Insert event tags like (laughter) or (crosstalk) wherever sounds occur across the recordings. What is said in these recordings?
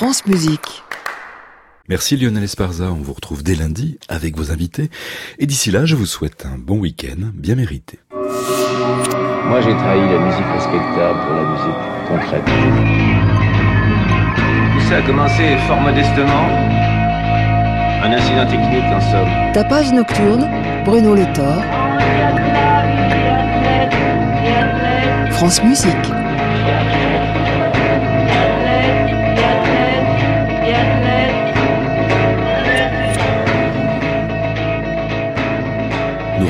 France Musique. Merci Lionel Esparza, on vous retrouve dès lundi avec vos invités. Et d'ici là, je vous souhaite un bon week-end bien mérité. Moi j'ai trahi la musique respectable pour la musique concrète. Tout ça a commencé fort modestement. Un incident technique en somme. Tapage nocturne, Bruno Le Thor. France Musique.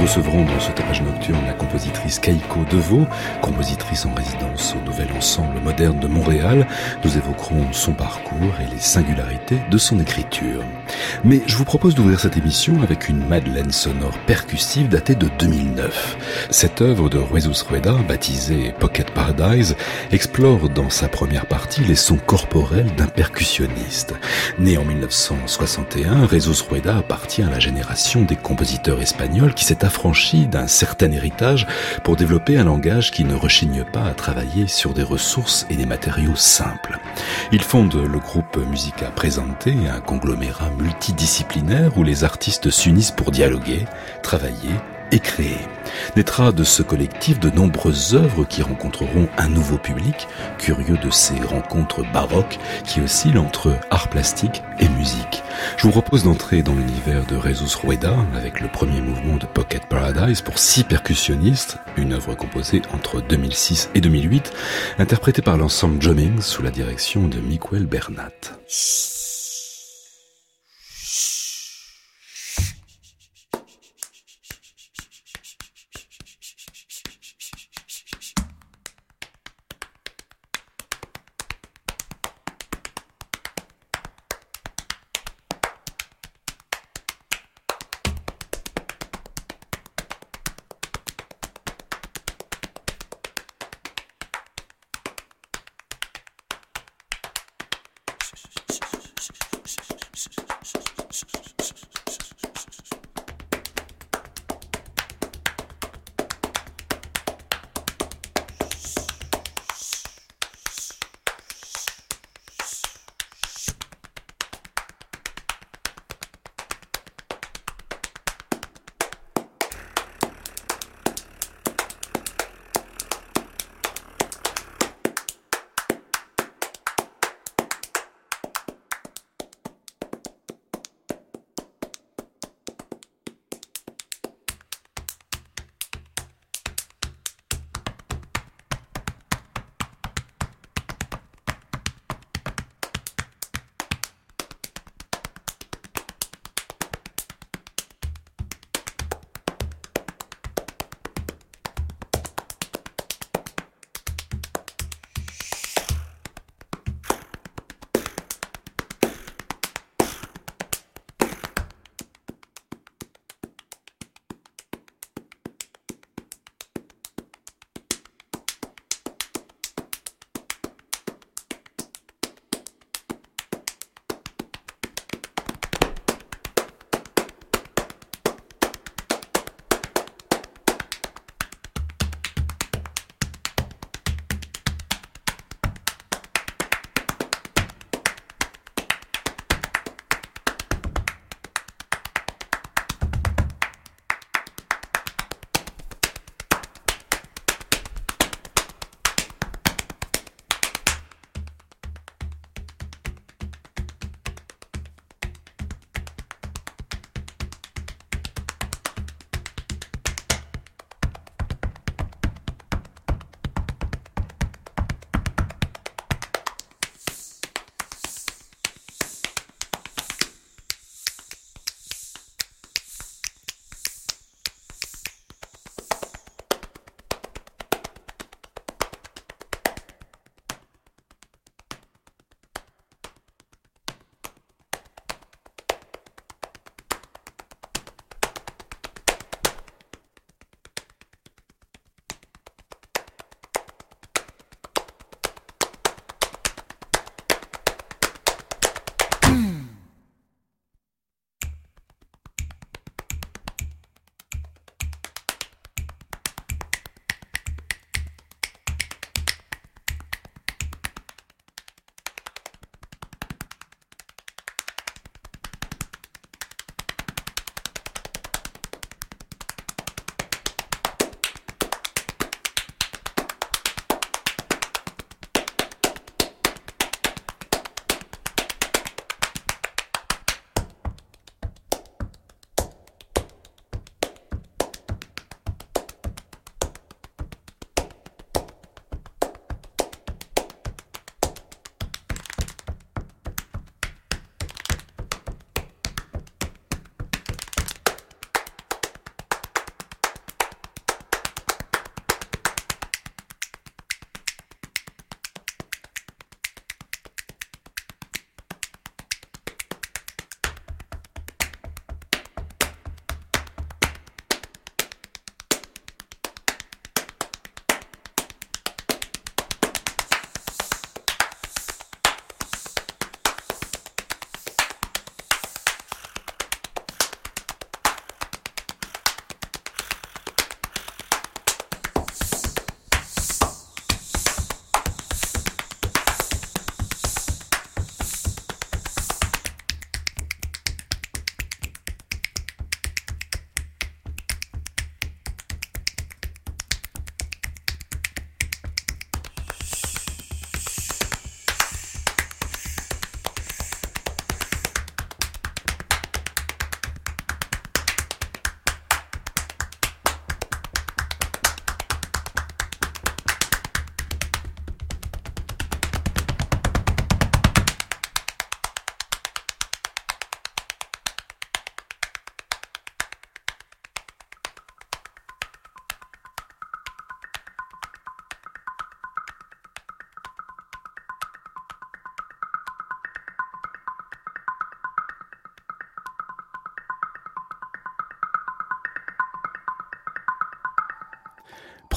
Recevrons dans ce tapage nocturne la compositrice Keiko Deveau, compositrice en résidence au Nouvel Ensemble Moderne de Montréal. Nous évoquerons son parcours et les singularités de son écriture. Mais je vous propose d'ouvrir cette émission avec une madeleine sonore percussive datée de 2009. Cette œuvre de Jesus Rueda, baptisée Pocket Paradise, explore dans sa première partie les sons corporels d'un percussionniste. Né en 1961, Jesus Rueda appartient à la génération des compositeurs espagnols qui s'est affranchi d'un certain héritage pour développer un langage qui ne rechigne pas à travailler sur des ressources et des matériaux simples. Il fonde le groupe Musica Presente, un conglomérat multidisciplinaire où les artistes s'unissent pour dialoguer, travailler et créer. Naîtra de ce collectif de nombreuses œuvres qui rencontreront un nouveau public, curieux de ces rencontres baroques qui oscillent entre art plastique et musique. Je vous propose d'entrer dans l'univers de Jesus Rueda avec le premier mouvement de Pocket Paradise pour six percussionnistes, une œuvre composée entre 2006 et 2008, interprétée par l'ensemble Jumming sous la direction de Miguel Bernat.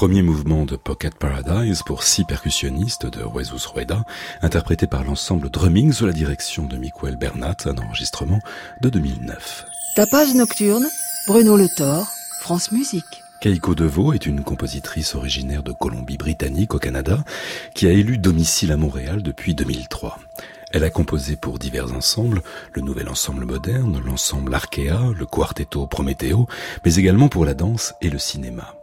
Premier mouvement de Pocket Paradise pour six percussionnistes de Jesus Rueda, interprété par l'ensemble Drumming sous la direction de Miguel Bernat, un enregistrement de 2009. Tapage nocturne, Bruno Le Thor, France Musique. Keiko Deveau est une compositrice originaire de Colombie-Britannique au Canada qui a élu domicile à Montréal depuis 2003. Elle a composé pour divers ensembles, le nouvel ensemble moderne, l'ensemble Arkea, le quartetto Prométhéo, mais également pour la danse et le cinéma.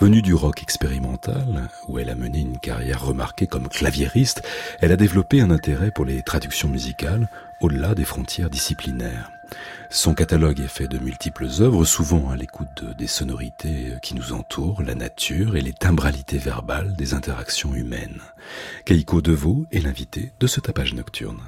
Venue du rock expérimental, où elle a mené une carrière remarquée comme claviériste, elle a développé un intérêt pour les traductions musicales au-delà des frontières disciplinaires. Son catalogue est fait de multiples œuvres, souvent à l'écoute des sonorités qui nous entourent, la nature et les timbralités verbales des interactions humaines. Keiko Deveau est l'invité de ce tapage nocturne.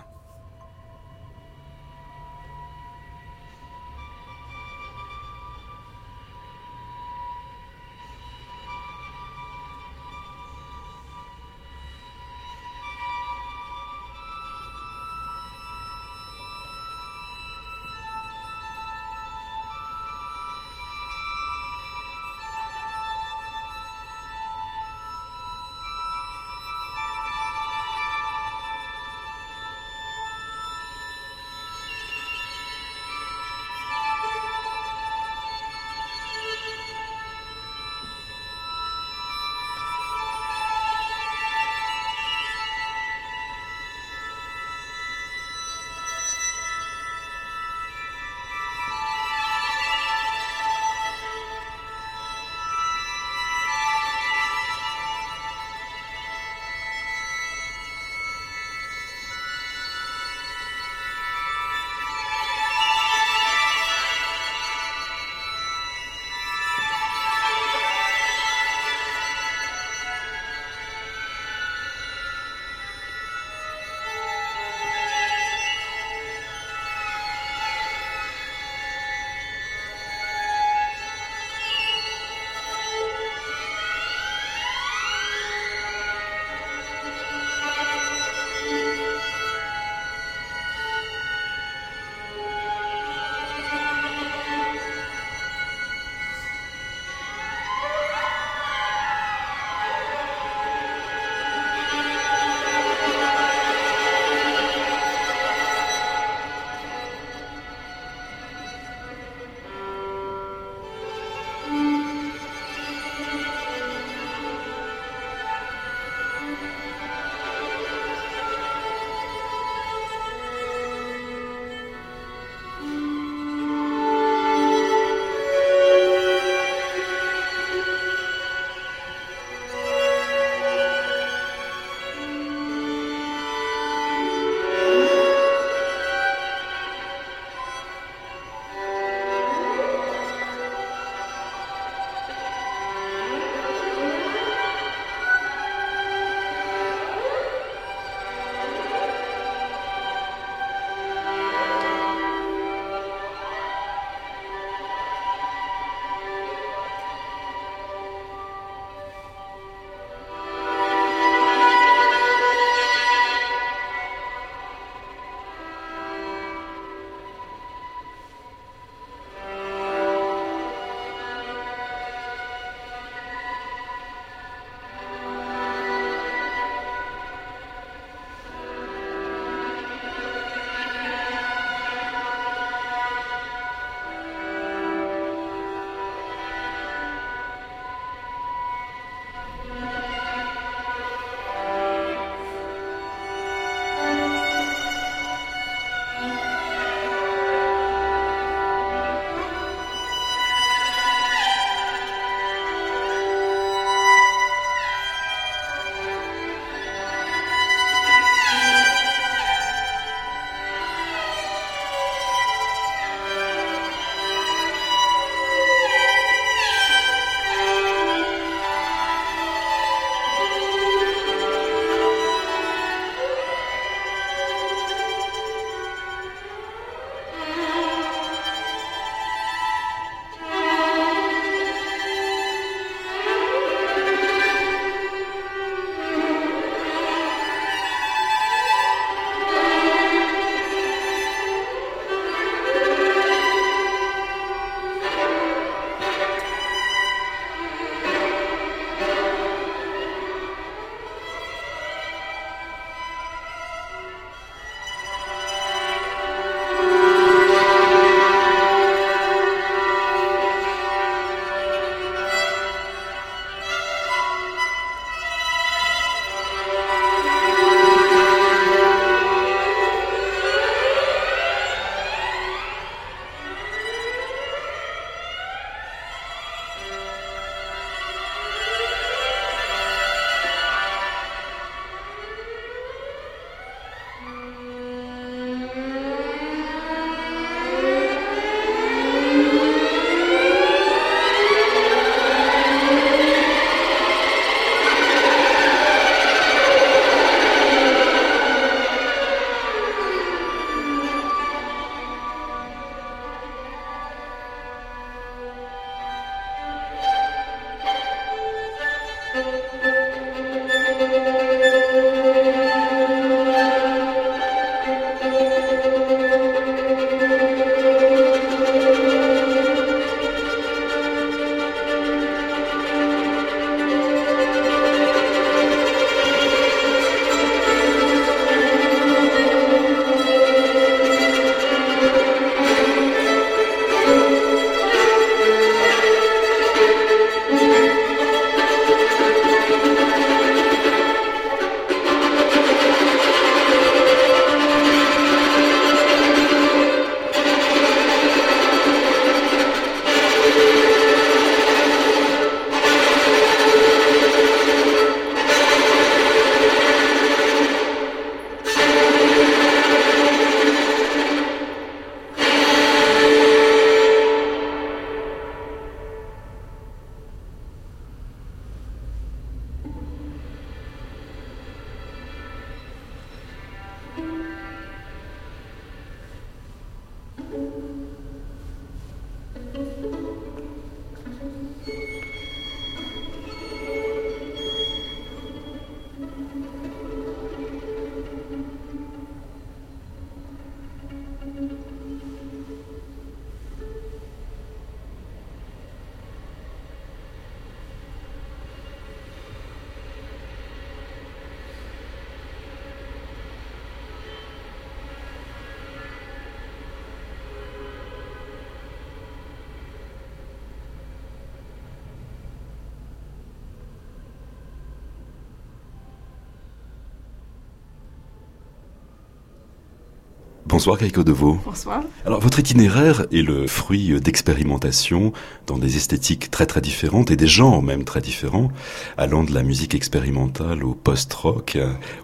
Bonsoir Keiko Deveau. Bonsoir. Alors votre itinéraire est le fruit d'expérimentation dans des esthétiques très très différentes et des genres même très différents, allant de la musique expérimentale au post-rock,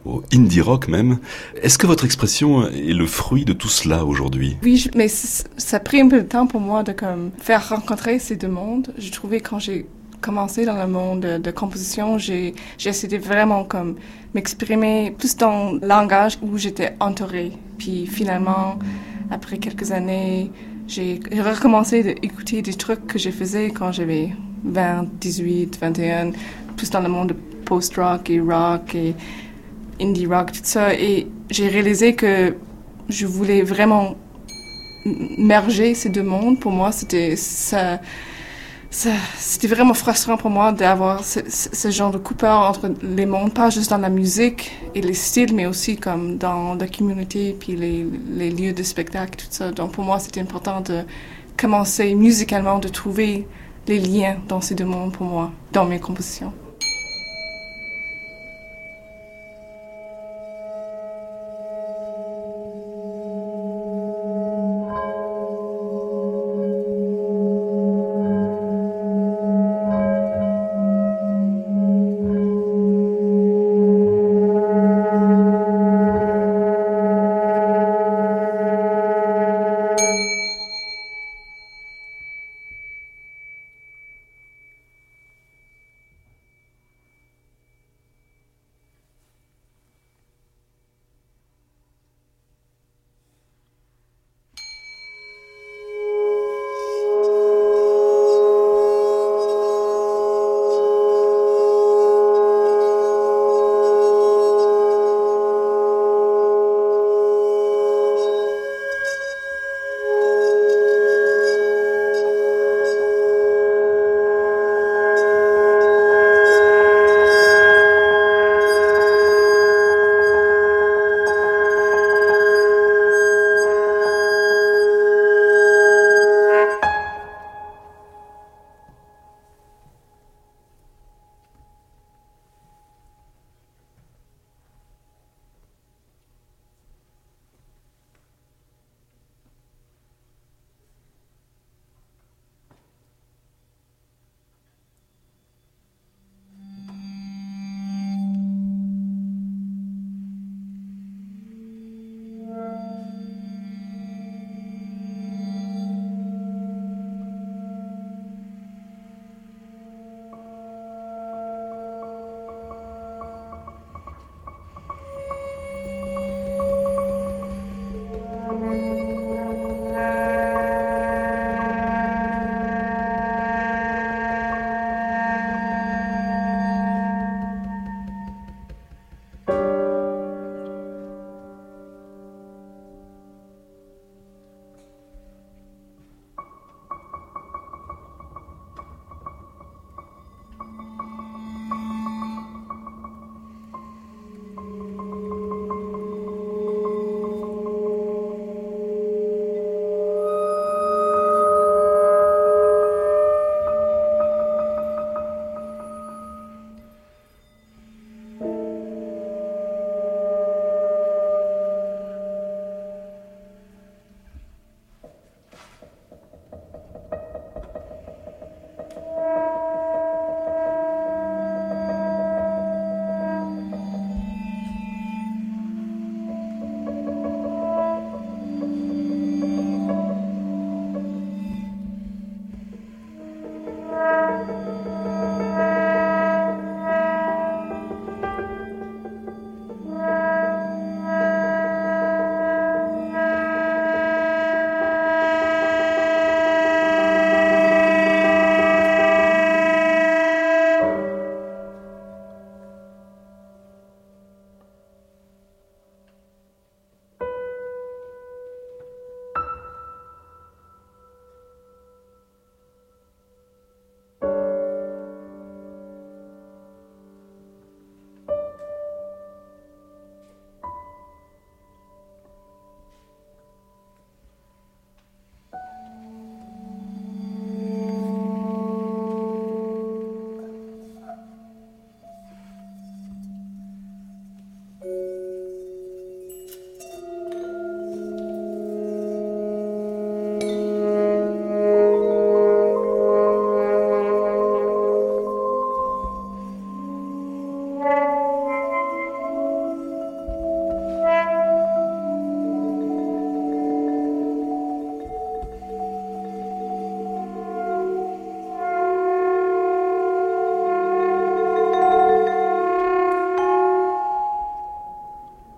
au indie rock même. Est-ce que votre expression est le fruit de tout cela aujourd'hui? Oui, mais ça a pris un peu de temps pour moi de comme, faire rencontrer ces deux mondes. J'ai trouvé quand j'ai commencé dans le monde de, composition, j'ai essayé vraiment comme m'exprimer plus dans le langage où j'étais entourée. Puis finalement, après quelques années, j'ai recommencé d'écouter des trucs que je faisais quand j'avais 20, 18, 21, plus dans le monde de post-rock et rock et indie rock, tout ça. Et j'ai réalisé que je voulais vraiment merger ces deux mondes. Pour moi, c'était ça c'était vraiment frustrant pour moi d'avoir ce, genre de coupeur entre les mondes, pas juste dans la musique et les styles, mais aussi comme dans la communauté, puis les, les lieux de spectacle, tout ça. Donc pour moi, c'était important de commencer musicalement, de trouver les liens dans ces deux mondes pour moi, dans mes compositions.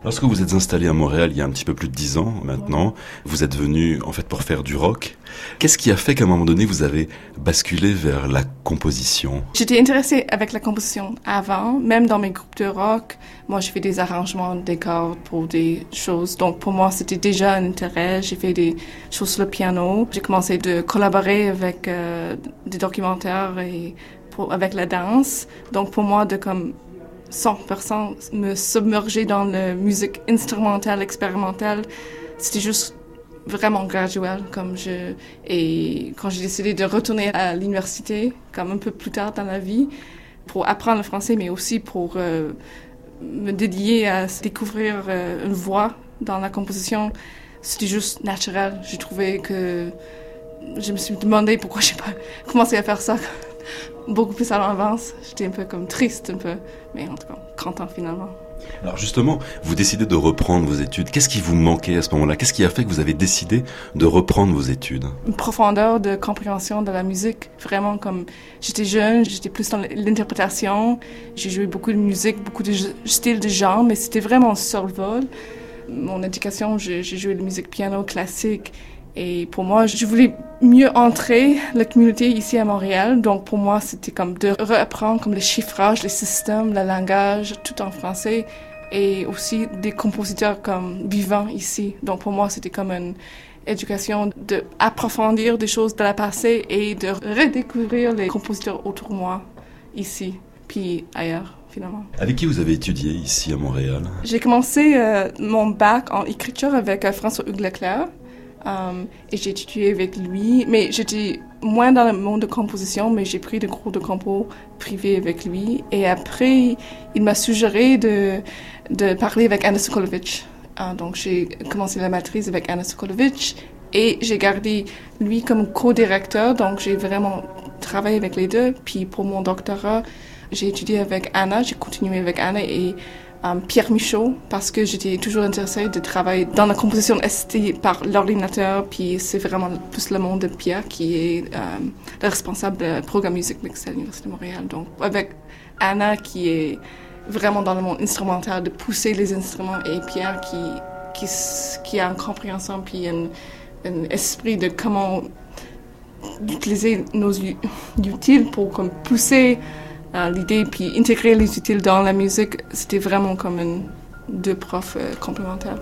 Lorsque vous êtes installé à Montréal il y a un petit peu plus de dix ans maintenant, vous êtes venu en fait pour faire du rock. Qu'est-ce qui a fait qu'à un moment donné vous avez basculé vers la composition? J'étais intéressée avec la composition avant, même dans mes groupes de rock. Moi, j'ai fait des arrangements, des cordes pour des choses. Donc pour moi, c'était déjà un intérêt. J'ai fait des choses sur le piano. J'ai commencé de collaborer avec euh, des documentaires et avec la danse. Donc pour moi, de comme 100% me submerger dans la musique instrumentale, expérimentale. C'était juste vraiment graduel. Comme je, et quand j'ai décidé de retourner à l'université, comme un peu plus tard dans la vie, pour apprendre le français, mais aussi pour euh, me dédier à découvrir euh, une voix dans la composition, c'était juste naturel. J'ai trouvé que je me suis demandé pourquoi j'ai pas commencé à faire ça beaucoup plus à l'avance. J'étais un peu comme triste, un peu, mais en tout cas, content finalement. Alors justement, vous décidez de reprendre vos études. Qu'est-ce qui vous manquait à ce moment-là? Qu'est-ce qui a fait que vous avez décidé de reprendre vos études? Une profondeur de compréhension de la musique. Vraiment comme j'étais jeune, j'étais plus dans l'interprétation. J'ai joué beaucoup de musique, beaucoup de styles de genre, mais c'était vraiment sur le vol. Mon éducation, j'ai joué de musique piano classique et pour moi, je voulais mieux entrer la communauté ici à Montréal. Donc pour moi, c'était comme de reapprendre comme les chiffrages, les systèmes, le langage, tout en français. Et aussi des compositeurs comme vivants ici. Donc pour moi, c'était comme une éducation de approfondir des choses de la passé et de redécouvrir les compositeurs autour de moi ici, puis ailleurs. Finalement. Avec qui vous avez étudié ici à Montréal? J'ai commencé euh, mon bac en écriture avec euh, François Hugues Leclerc. Um, et j'ai étudié avec lui, mais j'étais moins dans le monde de composition, mais j'ai pris des cours de compo privés avec lui. Et après, il m'a suggéré de, de parler avec Anna Sokolovic. Uh, donc j'ai commencé la matrice avec Anna Sokolovic et j'ai gardé lui comme co-directeur, donc j'ai vraiment travaillé avec les deux. Puis pour mon doctorat, j'ai étudié avec Anna, j'ai continué avec Anna et euh, Pierre Michaud parce que j'étais toujours intéressée de travailler dans la composition ST par l'ordinateur. Puis c'est vraiment plus le monde de Pierre qui est euh, le responsable de programme musique mixte à l'Université de Montréal. Donc avec Anna qui est vraiment dans le monde instrumental, de pousser les instruments et Pierre qui, qui, qui a une compréhension puis un, un esprit de comment utiliser nos (laughs) utiles pour comme, pousser l'idée, puis intégrer les utiles dans la musique, c'était vraiment comme une, deux profs euh, complémentaires.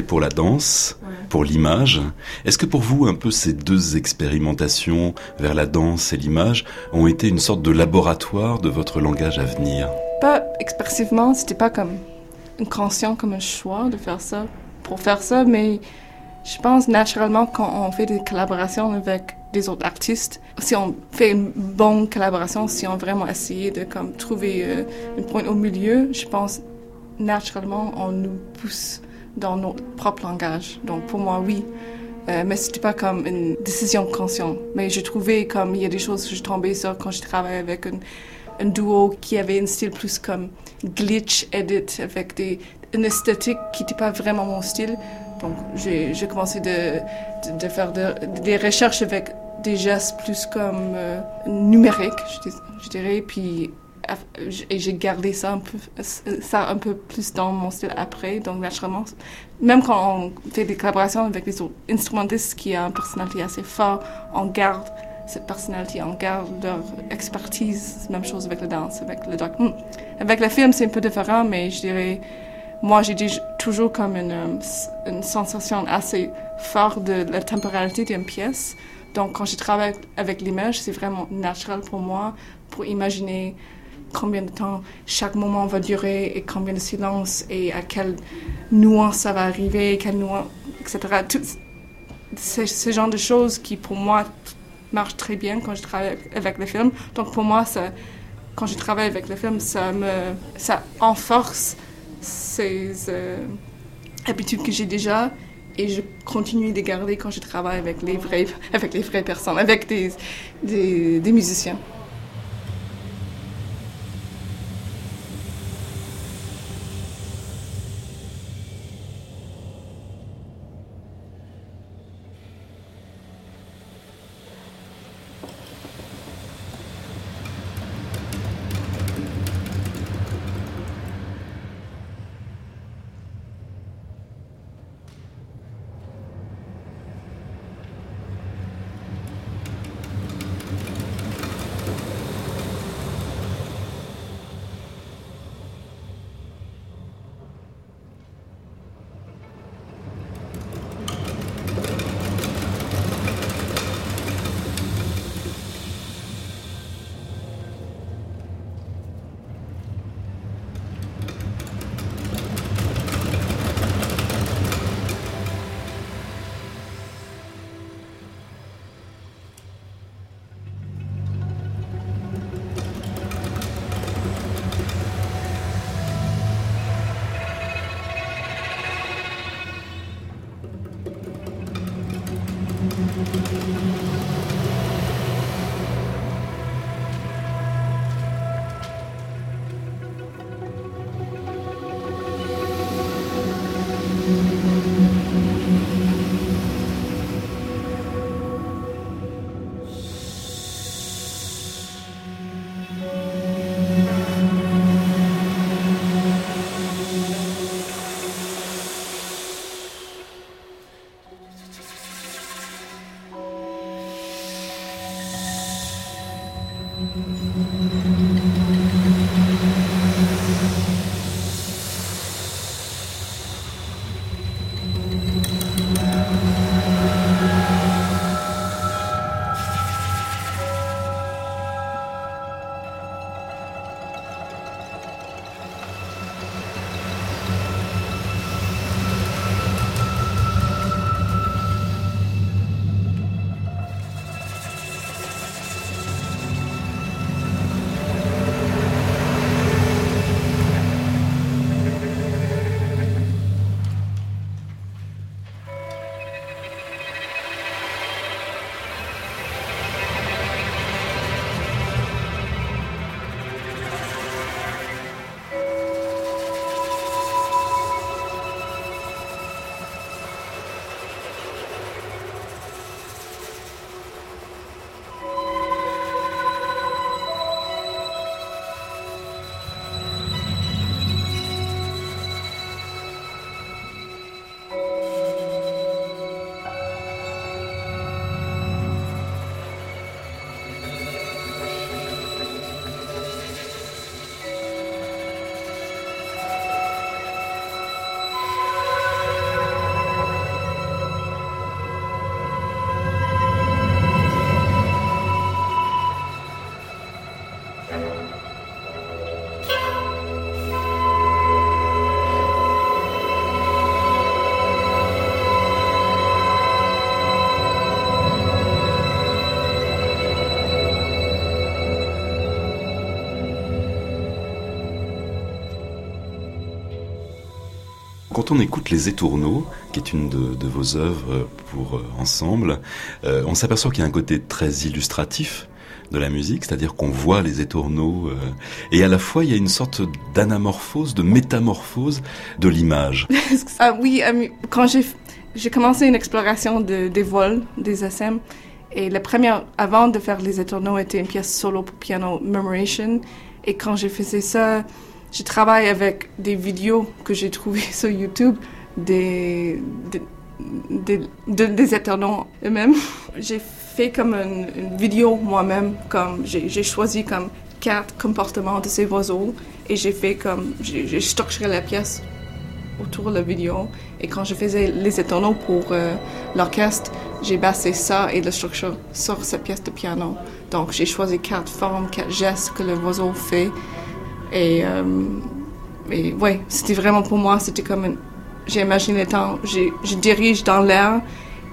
Pour la danse, pour l'image. Est-ce que pour vous, un peu ces deux expérimentations vers la danse et l'image ont été une sorte de laboratoire de votre langage à venir? Pas expressivement, c'était pas comme inconscient comme un choix de faire ça pour faire ça, mais je pense naturellement quand on fait des collaborations avec des autres artistes, si on fait une bonne collaboration, si on vraiment essayé de comme trouver euh, un point au milieu, je pense naturellement on nous pousse dans notre propre langage. Donc pour moi oui, euh, mais c'était pas comme une décision consciente. Mais j'ai trouvé comme il y a des choses que je tombais sur quand je travaillais avec un, duo qui avait un style plus comme glitch edit avec des une esthétique qui n'était pas vraiment mon style. Donc, j'ai commencé de, de, faire des recherches avec des gestes plus comme euh, numériques, je, dirais, puis et j'ai gardé ça un peu plus dans mon style après donc naturellement même quand on fait des collaborations avec des autres instrumentistes qui ont une personnalité assez forte on garde cette personnalité on garde leur expertise même chose avec la danse avec le doc hmm. avec le film c'est un peu différent mais je dirais moi, j'ai toujours comme une, euh, une, sensation assez forte de la temporalité d'une pièce. Donc, quand je travaille avec l'image, c'est vraiment naturel pour moi pour imaginer combien de temps chaque moment va durer et combien de silence et à quelle nuance ça va arriver, quelle nuance, etc. Tout ce genre de choses qui, pour moi, marchent très bien quand je travaille avec le film. Donc, pour moi, ça, quand je travaille avec le film, ça me, ça enforce ces euh, habitudes que j'ai déjà et je continue de garder quand je travaille avec les vraies, avec les vraies personnes, avec des, des musiciens. On écoute Les Étourneaux, qui est une de, vos œuvres pour euh, ensemble, euh, on s'aperçoit qu'il y a un côté très illustratif de la musique, c'est-à-dire qu'on voit les étourneaux, euh, et à la fois il y a une sorte d'anamorphose, de métamorphose de l'image. (laughs) ah oui, quand j'ai commencé une exploration de, des vols, des SM, et la première, avant de faire les étourneaux, était une pièce solo pour piano, Memoration, et quand j'ai fait ça, je travaille avec des vidéos que j'ai trouvées (laughs) sur YouTube des, des, des, éternels eux-mêmes. J'ai fait comme une, vidéo moi-même, comme j'ai choisi comme quatre comportements de ces oiseaux et j'ai fait comme, j'ai structuré la pièce autour de la vidéo. Et quand je faisais les éternels pour euh, l'orchestre, j'ai basé ça et la structure sur cette pièce de piano. Donc j'ai choisi quatre formes, quatre gestes que le oiseau fait et, euh, ouais, c'était vraiment pour moi, c'était comme j'ai imaginé le temps, je dirige dans l'air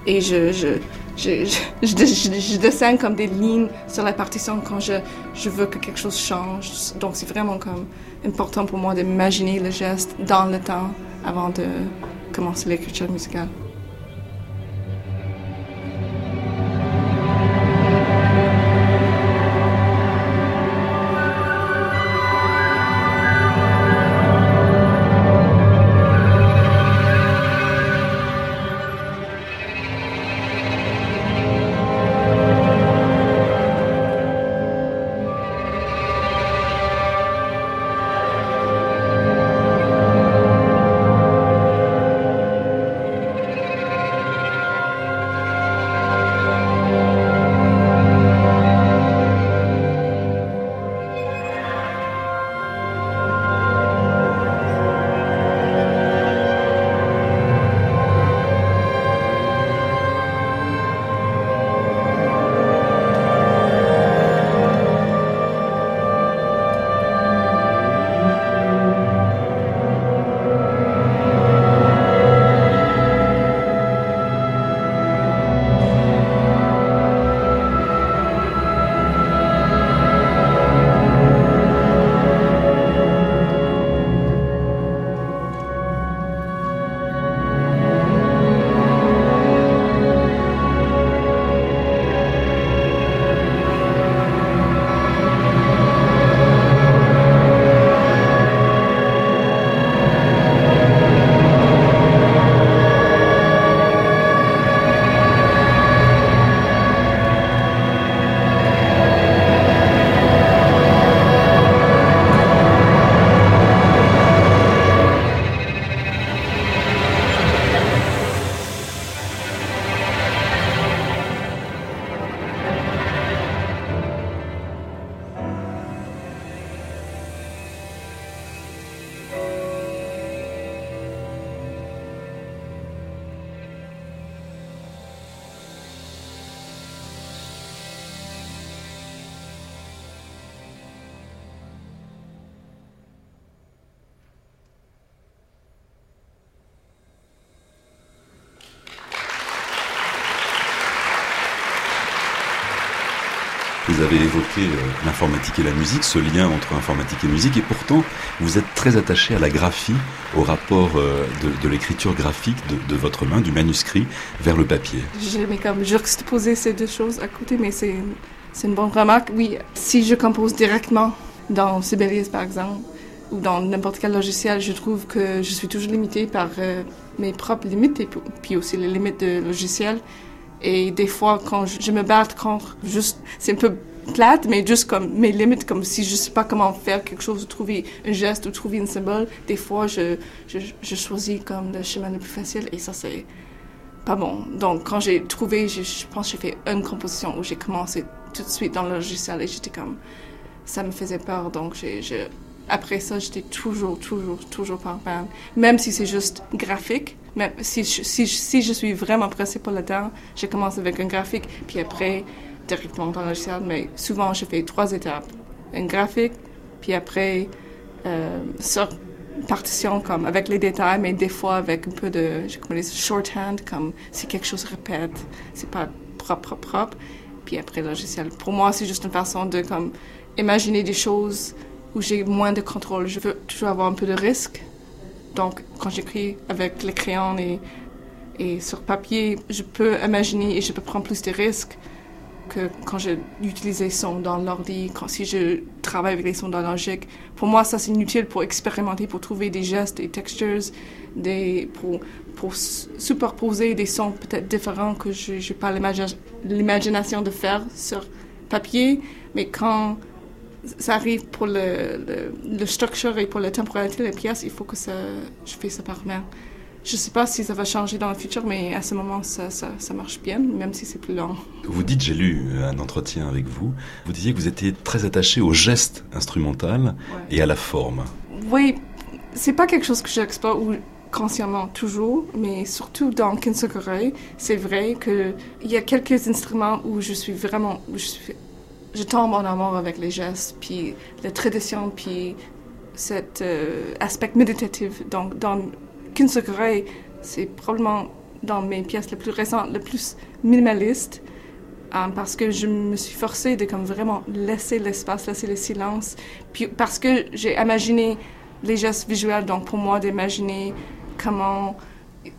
et je, je, je, je, dessine comme des lignes sur la partition quand je, je veux que quelque chose change. Donc c'est vraiment comme important pour moi d'imaginer le geste dans le temps avant de commencer l'écriture musicale. Avez évoqué euh, l'informatique et la musique, ce lien entre informatique et musique, et pourtant vous êtes très attaché à la graphie, au rapport euh, de, l'écriture graphique de, votre main, du manuscrit, vers le papier. J'aimais comme juxtaposer ces deux choses à côté, mais c'est une bonne remarque. Oui, si je compose directement dans Sibelius par exemple, ou dans n'importe quel logiciel, je trouve que je suis toujours limitée par euh, mes propres limites et puis aussi les limites de logiciel. Et des fois, quand je me bats contre juste, c'est un peu plate, mais juste comme mes limites, comme si je sais pas comment faire quelque chose, trouver un geste ou trouver un symbole, des fois, je, je, choisis comme le chemin le plus facile et ça, c'est pas bon. Donc, quand j'ai trouvé, je, pense que j'ai fait une composition où j'ai commencé tout de suite dans le logiciel et j'étais comme, ça me faisait peur, donc après ça, j'étais toujours, toujours, toujours pas fan. Même si c'est juste graphique, même si si, si je suis vraiment pressée pour le temps, je commence avec un graphique, puis après, directement dans le logiciel, mais souvent je fais trois étapes. Un graphique, puis après euh, sur partition comme avec les détails, mais des fois avec un peu de, je shorthand, comme si quelque chose répète, c'est pas propre, propre, propre. Puis après le logiciel. Pour moi, c'est juste une façon de comme imaginer des choses où j'ai moins de contrôle. Je veux toujours avoir un peu de risque Donc, quand j'écris avec les crayons et, et sur papier, je peux imaginer et je peux prendre plus de risques que quand j'utilise les sons dans l'ordi, quand si je travaille avec les sons dans logique. Pour moi, ça c'est inutile pour expérimenter, pour trouver des gestes, des textures, des, pour, pour superposer des sons peut-être différents que je n'ai pas l'imagination de faire sur papier. Mais quand ça arrive pour le, le, structure et pour la temporalité des pièces, il faut que ça, je fais ça par main. Je ne sais pas si ça va changer dans le futur, mais à ce moment, ça, ça, ça marche bien, même si c'est plus lent. Vous dites, j'ai lu un entretien avec vous, vous disiez que vous étiez très attaché au geste instrumental et à la forme. Oui, c'est pas quelque chose que j'explore consciemment toujours, mais surtout dans Kinsukurei, c'est vrai qu'il y a quelques instruments où je suis vraiment, je, suis, je tombe en amour avec les gestes, puis la tradition, puis cet euh, aspect méditatif. Donc, dans Kinsukurei, c'est probablement dans mes pièces les plus récentes, le plus minimaliste, euh, parce que je me suis forcée de comme vraiment laisser l'espace, laisser le silence, puis parce que j'ai imaginé les gestes visuels, donc pour moi d'imaginer comment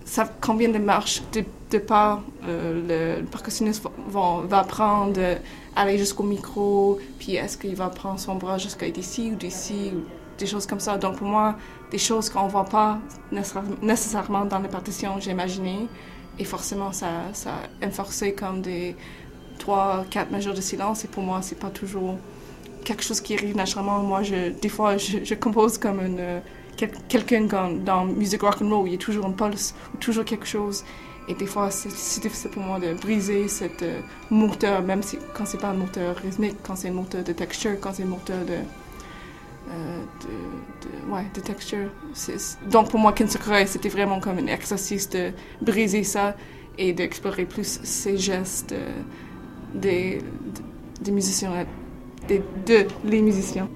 ça, combien de marches de, de pas euh, le, percussionniste va, prendre, aller jusqu'au micro, puis est-ce qu'il va prendre son bras jusqu'à d'ici ou d'ici, des choses comme ça. Donc pour moi, des choses qu'on ne voit pas nécessairement dans les partitions, j'ai imaginé, et forcément ça, ça a enforcé comme des trois, quatre mesures de silence, et pour moi, c'est pas toujours quelque chose qui arrive naturellement. Moi, je, des fois, je, compose comme une quelqu'un dans musique rock and roll, il y a toujours un pulse, toujours quelque chose. Et des fois, c'est difficile pour moi de briser cette euh, moteur, même si, quand c'est pas un moteur rythmique, quand c'est un moteur de texture, quand c'est un moteur de, euh, de, ouais, de texture. Donc pour moi, Kinsukurai, c'était vraiment comme un exercice de briser ça et d'explorer plus ces gestes euh, des, des musiciens, des, de les musiciens.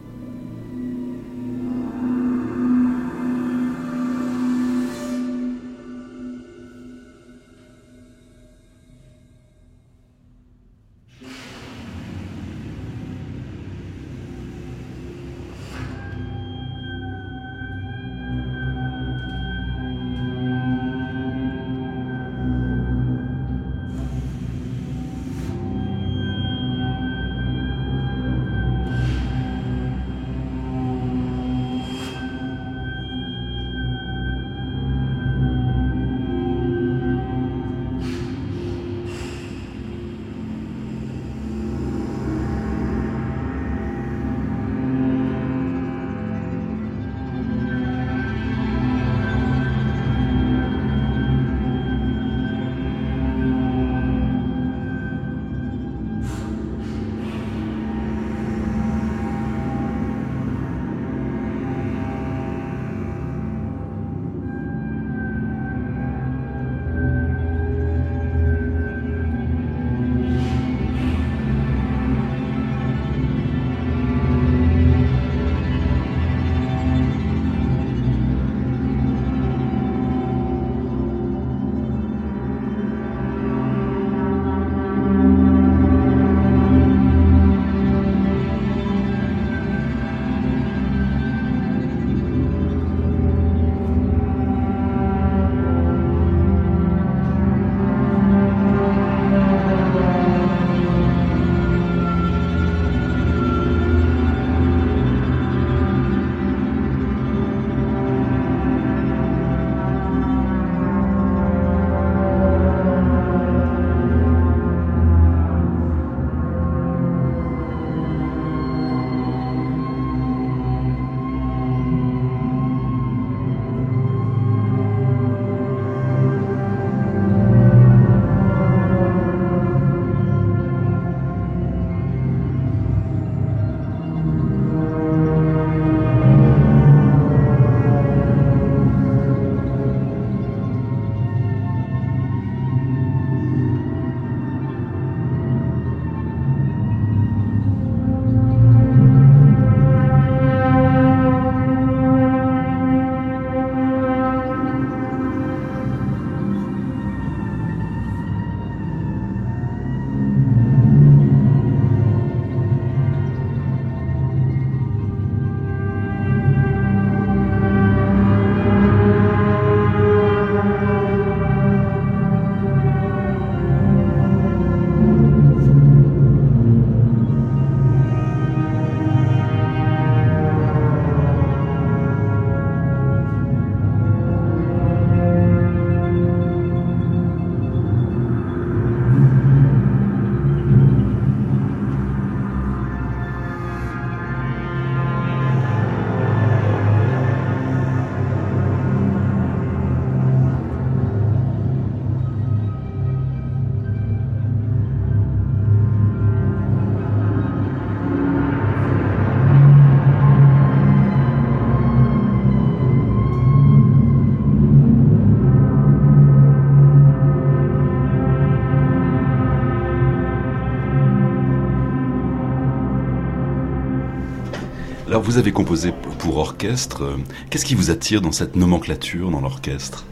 Vous avez composé pour orchestre. Qu'est-ce qui vous attire dans cette nomenclature dans l'orchestre?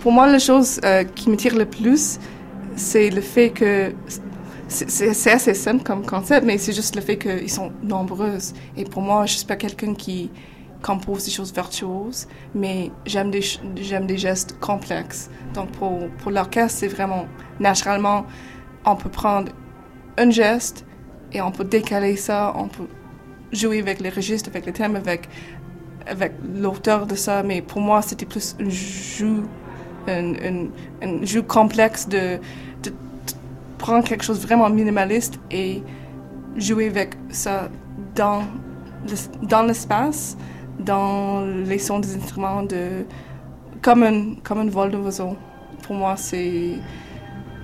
Pour moi, la chose euh, qui me tire le plus, c'est le fait que c'est assez simple comme concept, mais c'est juste le fait qu'ils sont nombreuses. Et pour moi, je suis pas quelqu'un qui compose des choses virtuoses, mais j'aime des, j'aime des gestes complexes. Donc pour, pour l'orchestre, c'est vraiment naturellement, on peut prendre un geste et on peut décaler ça, jouer avec les registres, avec les thèmes, avec, avec l'auteur de ça, mais pour moi, c'était plus un jeu, un, jeu complexe de, de, prendre quelque chose vraiment minimaliste et jouer avec ça dans, dans l'espace, dans les sons des instruments, de, comme, un, comme un vol de oiseau. Pour moi, c'est.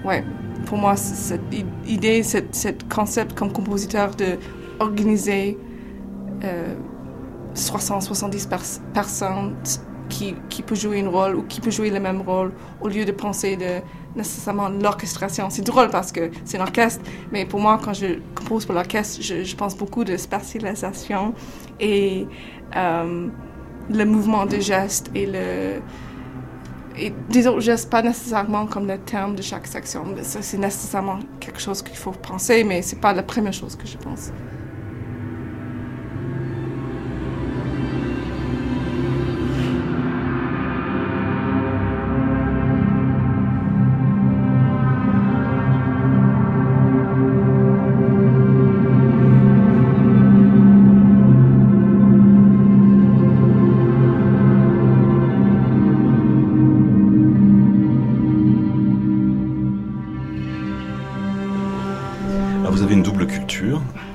Ouais, pour moi, cette idée, cette, concept comme compositeur de organiser 60-70 personnes qui, qui peut jouer un rôle ou qui peut jouer le même rôle au lieu de penser de nécessairement l'orchestration. C'est drôle parce que c'est un orchestre, mais pour moi, quand je compose pour l'orchestre, je, pense beaucoup de spatialisation et euh, le mouvement des gestes et le et des autres gestes, pas nécessairement comme le terme de chaque section. C'est nécessairement quelque chose qu'il faut penser, mais c'est pas la première chose que je pense.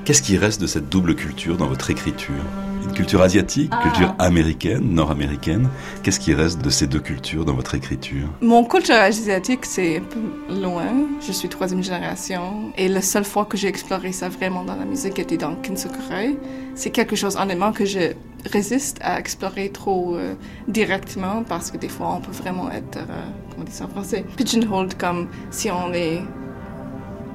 Qu'est-ce qui reste de cette double culture dans votre écriture? Une culture asiatique, ah. culture américaine, nord-américaine. Qu'est-ce qui reste de ces deux cultures dans votre écriture? Mon culture asiatique, c'est un peu loin. Je suis troisième génération. Et la seule fois que j'ai exploré ça vraiment dans la musique était dans Kinsukurei. C'est quelque chose, honnêtement, que je résiste à explorer trop euh, directement parce que des fois, on peut vraiment être, euh, comment dire ça en français, pigeonholed comme si on est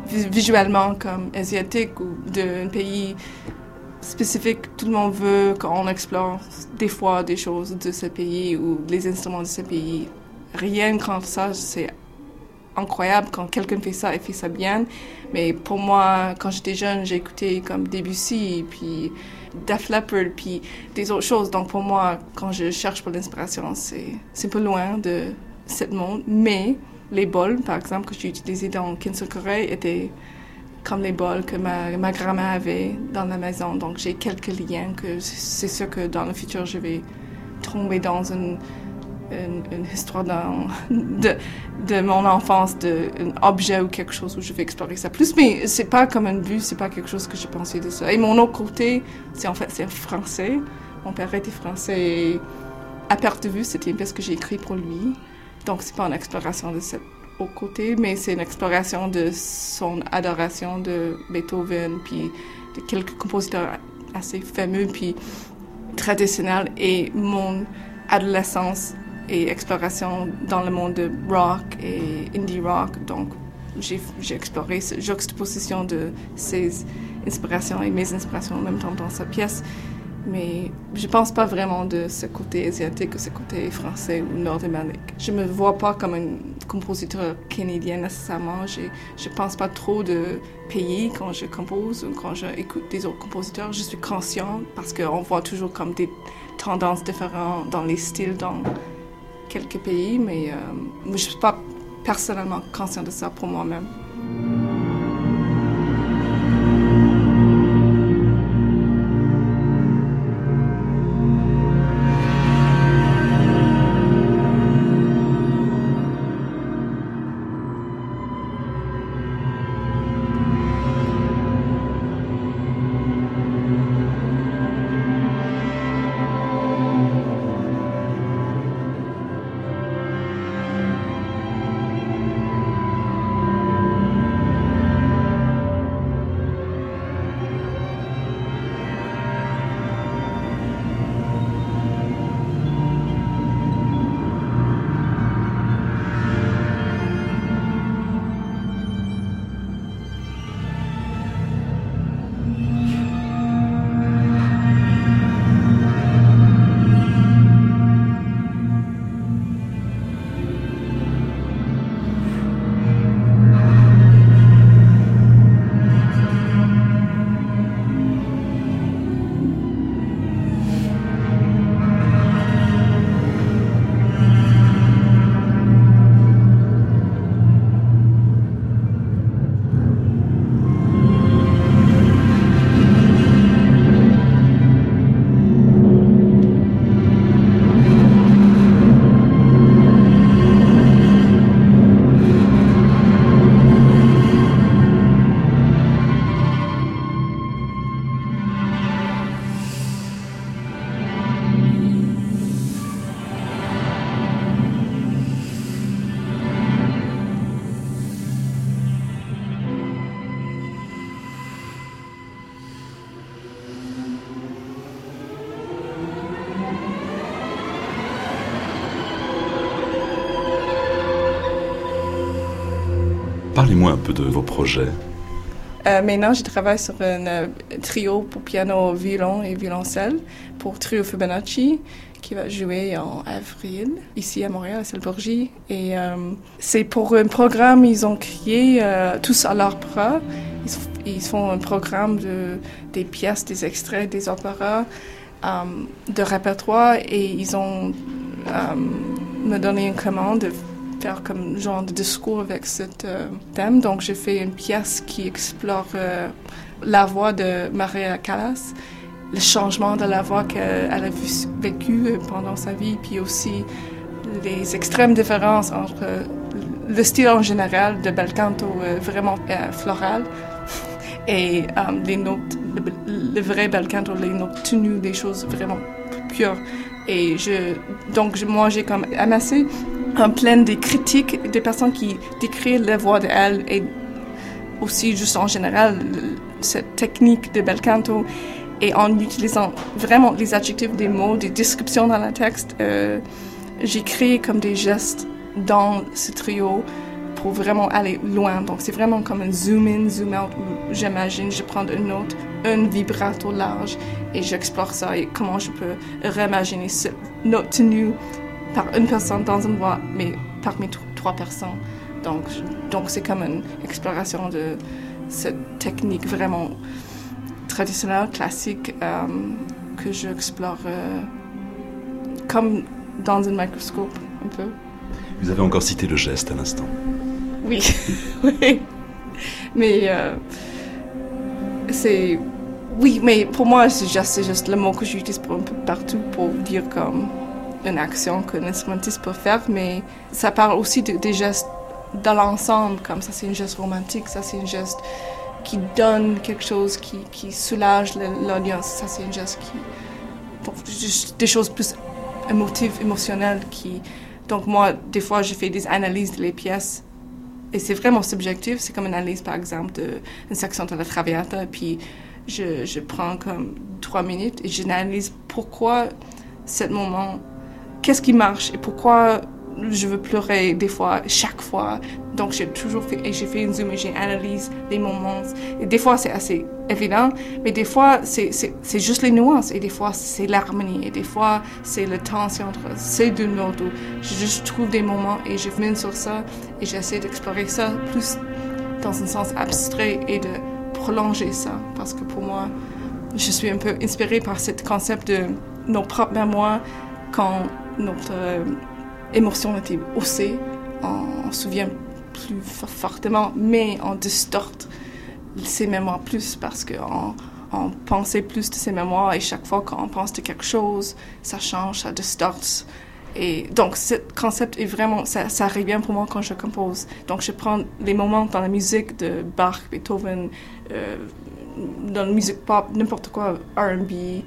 visuellement comme asiatique ou d'un pays spécifique, tout le monde veut qu'on explore des fois des choses de ce pays ou les instruments de ce pays. Rien qu'en ça, c'est incroyable quand quelqu'un fait ça et fait ça bien. Mais pour moi, quand j'étais jeune, écouté comme Debussy, puis Def Leppard, puis des autres choses. Donc pour moi, quand je cherche pour l'inspiration, c'est, c'est un peu loin de ce monde. Mais les bols, par exemple, que j'ai utilisés dans Kinsukurei étaient comme les bols que ma, grand-mère avait dans la maison. Donc j'ai quelques liens que c'est sûr que dans le futur, je vais tomber dans une, histoire (laughs) de, mon enfance, d'un objet ou quelque chose où je vais explorer ça plus. Mais c'est pas comme une vue, c'est pas quelque chose que j'ai pensé de ça. Et mon autre côté, c'est en fait, c'est français. Mon père était français et à perte de vue, c'était une pièce que j'ai écrite pour lui. Donc, c'est pas une exploration de cette au côté, mais c'est une exploration de son adoration de Beethoven, puis de quelques compositeurs assez fameux, puis traditionnels, et mon adolescence et exploration dans le monde de rock et indie rock. Donc, j'ai exploré cette juxtaposition de ces inspirations et mes inspirations en même temps dans sa pièce. Mais je pense pas vraiment de ce côté asiatique ou ce côté français ou nord-américain. Je me vois pas comme un compositeur canadien nécessairement. Je, je pense pas trop de pays quand je compose ou quand j'écoute des autres compositeurs. Je suis consciente parce qu'on voit toujours comme des tendances différentes dans les styles dans quelques pays, mais euh, je suis pas personnellement consciente de ça pour moi-même. De vos projets? Euh, maintenant, je travaille sur un euh, trio pour piano, violon et violoncelle pour Trio Fibonacci qui va jouer en avril ici à Montréal, à Salbourgie. Et euh, c'est pour un programme ils ont créé tous à leur bras. Ils, font un programme de des pièces, des extraits, des opéras, de répertoire et ils ont me donné une commande de faire comme genre de discours avec ce euh, thème. Donc, j'ai fait une pièce qui explore euh, la voix de Maria Callas, le changement de la voix qu'elle a vécu euh, pendant sa vie, puis aussi les extrêmes différences entre le style en général de bel canto vraiment floral (laughs) et les notes, le, vrai bel canto, les notes tenues, des choses vraiment pures. Et je, donc, moi, j'ai comme amassé en plein des critiques des personnes qui décrivent la voix d'elle et aussi juste en général cette technique de bel canto et en utilisant vraiment les adjectifs des mots, des descriptions dans le texte, euh, j'ai créé comme des gestes dans ce trio pour vraiment aller loin. Donc c'est vraiment comme un zoom in, zoom out où j'imagine, je prends une note, un vibrato large et j'explore ça et comment je peux réimaginer cette note tenue par une personne dans une voix, mais parmi trois personnes. Donc, donc c'est comme une exploration de cette technique vraiment traditionnelle, classique, euh, que j'explore euh, comme dans un microscope, un peu. Vous avez encore cité le geste à l'instant. Oui, (laughs) oui. Mais euh, c'est. Oui, mais pour moi, c'est juste, juste le mot que j'utilise un peu partout pour dire comme une action qu'un instrumentiste peut faire, mais ça parle aussi des gestes dans l'ensemble, comme ça c'est un geste romantique, ça c'est un geste qui donne quelque chose, qui, qui soulage l'audience, ça c'est un geste qui... des choses plus émotives, émotionnelles qui... Donc moi, des fois, je fais des analyses des pièces et c'est vraiment subjectif. C'est comme une analyse, par exemple, d'une section de la Traviata, puis je, je prends comme trois minutes et j'analyse pourquoi ce moment qu'est-ce qui marche et pourquoi je veux pleurer des fois, chaque fois? Donc j'ai toujours fait, et j'ai fait une zoom et j'ai analysé les moments. Et des fois c'est assez évident, mais des fois c'est, c'est, juste les nuances, et des fois c'est l'harmonie, et des fois c'est la tension entre ces deux notes je juste trouve des moments et je mine sur ça et j'essaie d'explorer ça plus dans un sens abstrait et de prolonger ça. Parce que pour moi, je suis un peu inspirée par ce concept de nos propres mémoires quand notre euh, émotion était haussée, on, se souvient plus fortement, mais on distorte ses mémoires plus parce qu'on on pensait plus de ses mémoires et chaque fois qu'on pense de quelque chose, ça change, ça distorte. Et donc, ce concept est vraiment, ça, ça revient pour moi quand je compose. Donc, je prends les moments dans la musique de Bach, Beethoven, euh, dans la musique pop, n'importe quoi, R&B,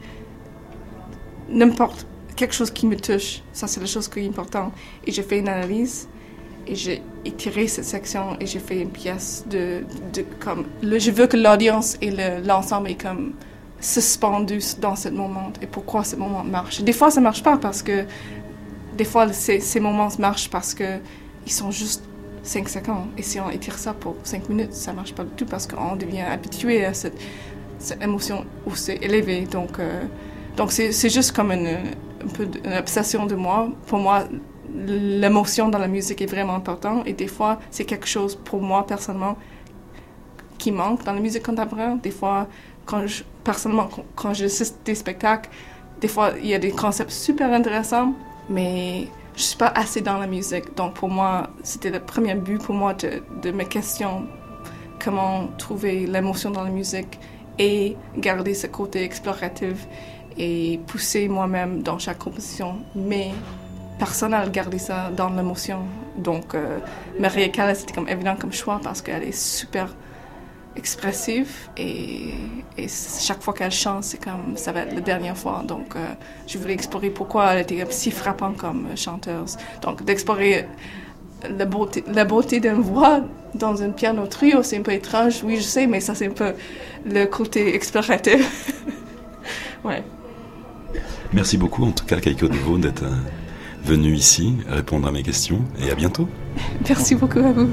n'importe quelque chose qui me touche. Ça, c'est la chose qui est importante. Et j'ai fait une analyse et j'ai étiré cette section et j'ai fait une pièce de, de comme le, je veux que l'audience et l'ensemble est comme suspendu dans ce moment et pourquoi ce moment marche. Des fois, ça marche pas parce que des fois, ces, ces moments marchent parce que ils sont juste 5 secondes. Et si on étire ça pour 5 minutes, ça marche pas du tout parce qu'on devient habitué à cette, cette émotion aussi élevée. Donc, euh, donc c'est juste comme une, un peu une obsession de moi. Pour moi, l'émotion dans la musique est vraiment importante et des fois, c'est quelque chose pour moi personnellement qui manque dans la musique contemporaine. Des fois, quand je, personnellement, quand j'assiste des spectacles, des fois, il y a des concepts super intéressants, mais je suis pas assez dans la musique. Donc pour moi, c'était le premier but pour moi de, de mes questions, comment trouver l'émotion dans la musique et garder ce côté exploratif et pousser moi-même dans chaque composition, mais personne n'a gardé ça dans l'émotion. Donc, euh, Maria c'était comme évident comme choix parce qu'elle est super expressive et, chaque fois qu'elle chante, c'est comme ça va être la dernière fois. Donc, euh, je voulais explorer pourquoi elle était si frappante comme chanteuse. Donc, d'explorer la beauté, la beauté d'une voix dans un piano trio, c'est un peu étrange, oui, je sais, mais ça, c'est un peu le côté exploratif. (laughs) ouais. Merci beaucoup, en tout cas, Kaiko Devo, d'être euh, venu ici répondre à mes questions et à bientôt. Merci beaucoup à vous.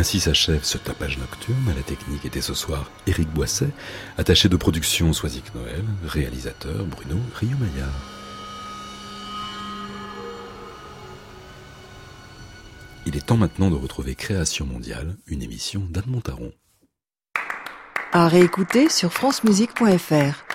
Ainsi s'achève ce tapage nocturne. La technique était ce soir Éric Boisset, attaché de production Soisic Noël, réalisateur Bruno Rio-Maillard. Il est temps maintenant de retrouver Création mondiale, une émission d'Anne Montaron. À réécouter sur francemusique.fr.